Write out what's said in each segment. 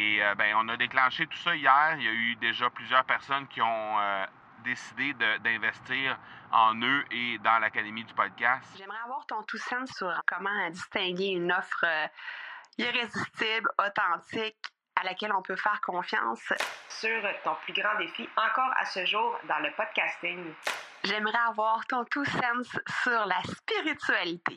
Et euh, ben, on a déclenché tout ça hier. Il y a eu déjà plusieurs personnes qui ont euh, décidé d'investir en eux et dans l'Académie du podcast. J'aimerais avoir ton tout sens sur comment distinguer une offre euh, irrésistible, authentique, à laquelle on peut faire confiance. Sur ton plus grand défi encore à ce jour dans le podcasting. J'aimerais avoir ton tout sens sur la spiritualité.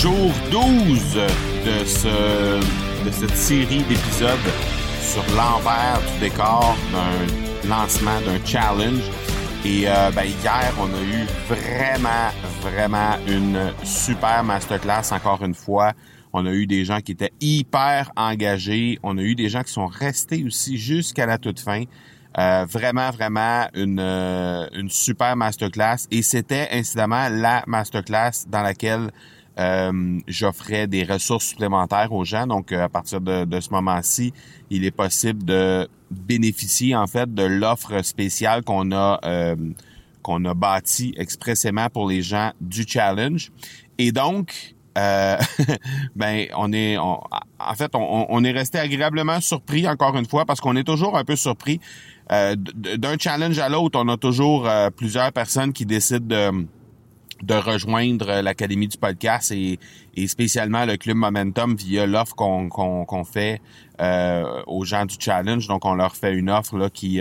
Jour 12 de, ce, de cette série d'épisodes sur l'envers du décor d'un lancement d'un challenge. Et euh, ben, hier, on a eu vraiment, vraiment une super masterclass encore une fois. On a eu des gens qui étaient hyper engagés. On a eu des gens qui sont restés aussi jusqu'à la toute fin. Euh, vraiment, vraiment une, euh, une super masterclass. Et c'était incidemment la masterclass dans laquelle euh, j'offrais des ressources supplémentaires aux gens. Donc, à partir de, de ce moment-ci, il est possible de bénéficier en fait de l'offre spéciale qu'on a qu'on a bâti expressément pour les gens du challenge. Et donc, euh, ben on est en fait on, on, est resté agréablement surpris encore une fois parce qu'on est toujours un peu surpris euh, d'un challenge à l'autre on a toujours euh, plusieurs personnes qui décident de de rejoindre l'académie du podcast et, et, spécialement le club Momentum via l'offre qu'on fait euh, aux gens du challenge donc on leur fait une offre là qui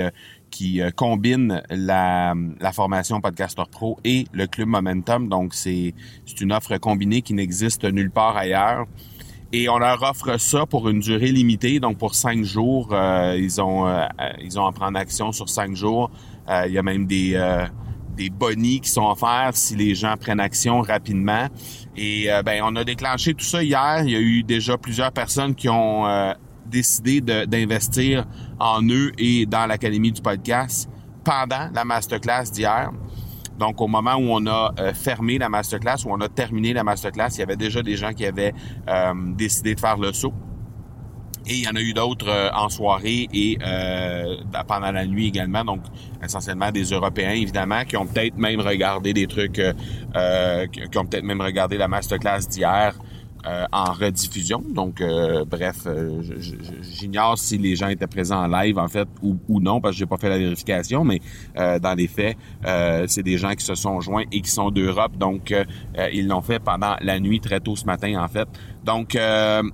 qui euh, combine la, la, formation Podcaster Pro et le Club Momentum. Donc, c'est une offre combinée qui n'existe nulle part ailleurs. Et on leur offre ça pour une durée limitée, donc pour cinq jours. Euh, ils ont euh, ils ont en prendre action sur cinq jours. il y a même des des bonnies qui sont offerts si les gens prennent action rapidement. Et ben on a déclenché tout ça hier. Il y a eu déjà plusieurs personnes qui ont décidé d'investir en eux et dans l'Académie du podcast pendant la masterclass d'hier. Donc, au moment où on a euh, fermé la masterclass, où on a terminé la masterclass, il y avait déjà des gens qui avaient euh, décidé de faire le saut. Et il y en a eu d'autres euh, en soirée et ben, pendant la nuit également. Donc, essentiellement des Européens, évidemment, qui ont peut-être même regardé des trucs, qui ont peut-être même regardé la masterclass d'hier euh, en rediffusion. Donc, euh, bref, euh, j'ignore si les gens étaient présents en live, en fait, ou, non, parce que j'ai pas fait la vérification, mais dans les faits, c'est des gens qui se sont joints et qui sont d'Europe. Donc, ils l'ont fait pendant la nuit, très tôt ce matin, en fait. Donc,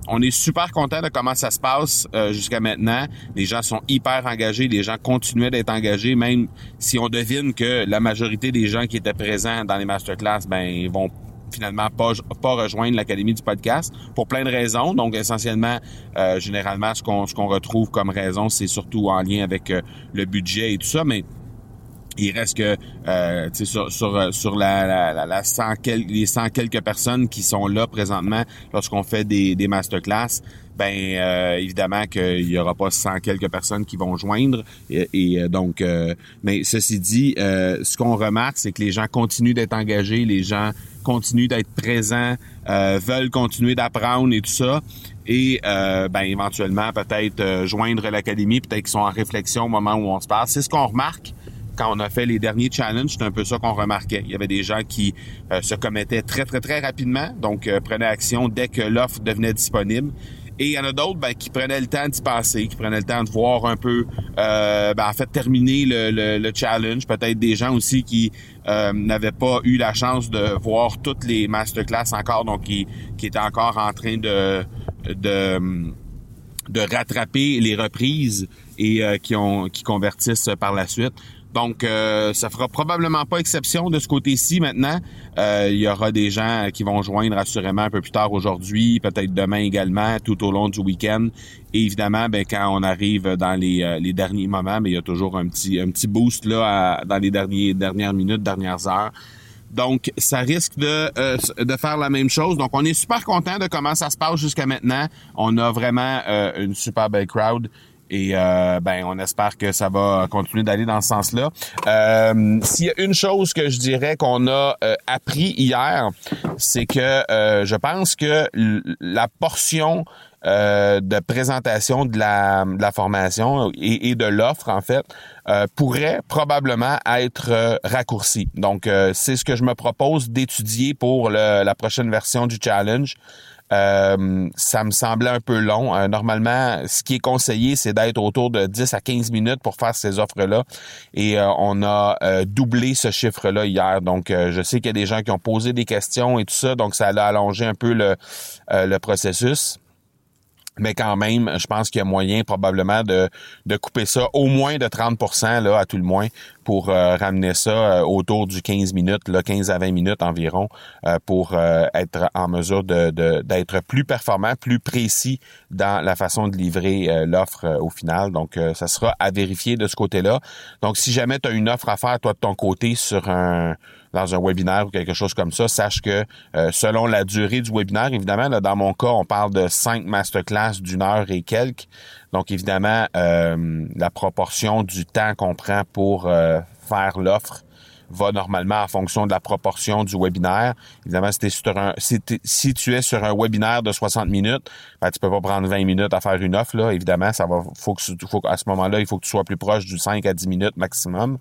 on est super content de comment ça se passe jusqu'à maintenant. Les gens sont hyper engagés, les gens continuaient d'être engagés, même si on devine que la majorité des gens qui étaient présents dans les masterclass, ben, vont finalement pas, pas rejoindre l'Académie du podcast pour plein de raisons. Donc, essentiellement, euh, généralement, ce qu'on qu'on retrouve comme raison, c'est surtout en lien avec euh, le budget et tout ça, mais il reste que euh, sur sur sur la, la, la 100 les 100 quelques personnes qui sont là présentement lorsqu'on fait des des masterclass ben euh, évidemment qu'il y aura pas 100 quelques personnes qui vont joindre et donc mais ceci dit ce qu'on remarque c'est que les gens continuent d'être engagés les gens continuent d'être présents, euh, veulent continuer d'apprendre et tout ça. Et euh, ben, éventuellement, peut-être euh, joindre l'académie, peut-être qu'ils sont en réflexion au moment où on se passe. C'est ce qu'on remarque quand on a fait les derniers challenges, c'est un peu ça qu'on remarquait. Il y avait des gens qui se commettaient très, très, très rapidement, donc prenaient action dès que l'offre devenait disponible. Et il y en a d'autres ben, qui prenaient le temps d'y passer, qui prenaient le temps de voir un peu, euh, ben, en fait, terminer le, le, challenge. Peut-être des gens aussi qui euh, n'avaient pas eu la chance de voir toutes les masterclass encore, donc qui, qui étaient encore en train de, de, de rattraper les reprises et euh, qui ont qui convertissent par la suite. Donc, euh, ça fera probablement pas exception de ce côté-ci maintenant. Euh, il y aura des gens qui vont joindre assurément un peu plus tard aujourd'hui, peut-être demain également, tout au long du week-end. Et évidemment, ben, quand on arrive dans les, euh, les derniers moments, ben, il y a toujours un petit, un petit boost là dans les derniers, dernières minutes, dernières heures. Donc, ça risque de, euh, de faire la même chose. Donc, on est super content de comment ça se passe jusqu'à maintenant. On a vraiment euh, une super belle crowd. Et euh, ben, on espère que ça va continuer d'aller dans ce sens-là. Euh, S'il y a une chose que je dirais qu'on a euh, appris hier, c'est que je pense que la portion de présentation de la, formation et, de l'offre, en fait, pourrait probablement être raccourcie. Donc, c'est ce que je me propose d'étudier pour la prochaine version du challenge. Euh, ça me semblait un peu long. Euh, normalement, ce qui est conseillé, c'est d'être autour de 10 à 15 minutes pour faire ces offres-là. Et euh, on a doublé ce chiffre-là hier. Donc, je sais qu'il y a des gens qui ont posé des questions et tout ça. Donc, ça a allongé un peu le, le processus. Mais quand même, je pense qu'il y a moyen probablement de, de couper ça au moins de 30% là, à tout le moins, pour euh, ramener ça euh, autour du 15 minutes, là, 15 à 20 minutes environ, euh, pour être en mesure de, d'être plus performant, plus précis dans la façon de livrer l'offre au final. Donc, ça sera à vérifier de ce côté-là. Donc, si jamais tu as une offre à faire, toi, de ton côté, sur un dans un webinaire ou quelque chose comme ça, sache que selon la durée du webinaire, évidemment, là, dans mon cas, on parle de cinq masterclass d'une heure et quelques. Donc, évidemment, euh, la proportion du temps qu'on prend pour euh, faire l'offre va normalement en fonction de la proportion du webinaire. Évidemment, si, sur un, si, tu es sur un webinaire de 60 minutes, ben, tu peux pas prendre 20 minutes à faire une offre. Là. Évidemment, ça va, faut que, faut, à ce moment-là, il faut que tu sois plus proche du 5 à 10 minutes maximum.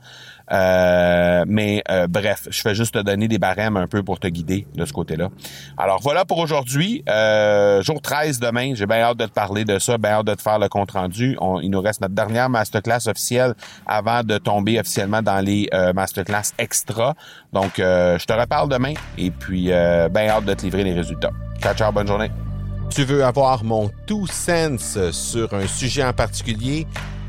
Euh, mais euh, bref, je fais juste te donner des barèmes un peu pour te guider de ce côté-là. Alors voilà pour aujourd'hui. Euh, jour 13 demain. J'ai bien hâte de te parler de ça, bien hâte de te faire le compte-rendu. il nous reste notre dernière masterclass officielle avant de tomber officiellement dans les masterclass extra. Donc, je te reparle demain et puis bien hâte de te livrer les résultats. Ciao, ciao, bonne journée. Tu veux avoir mon tout sens sur un sujet en particulier?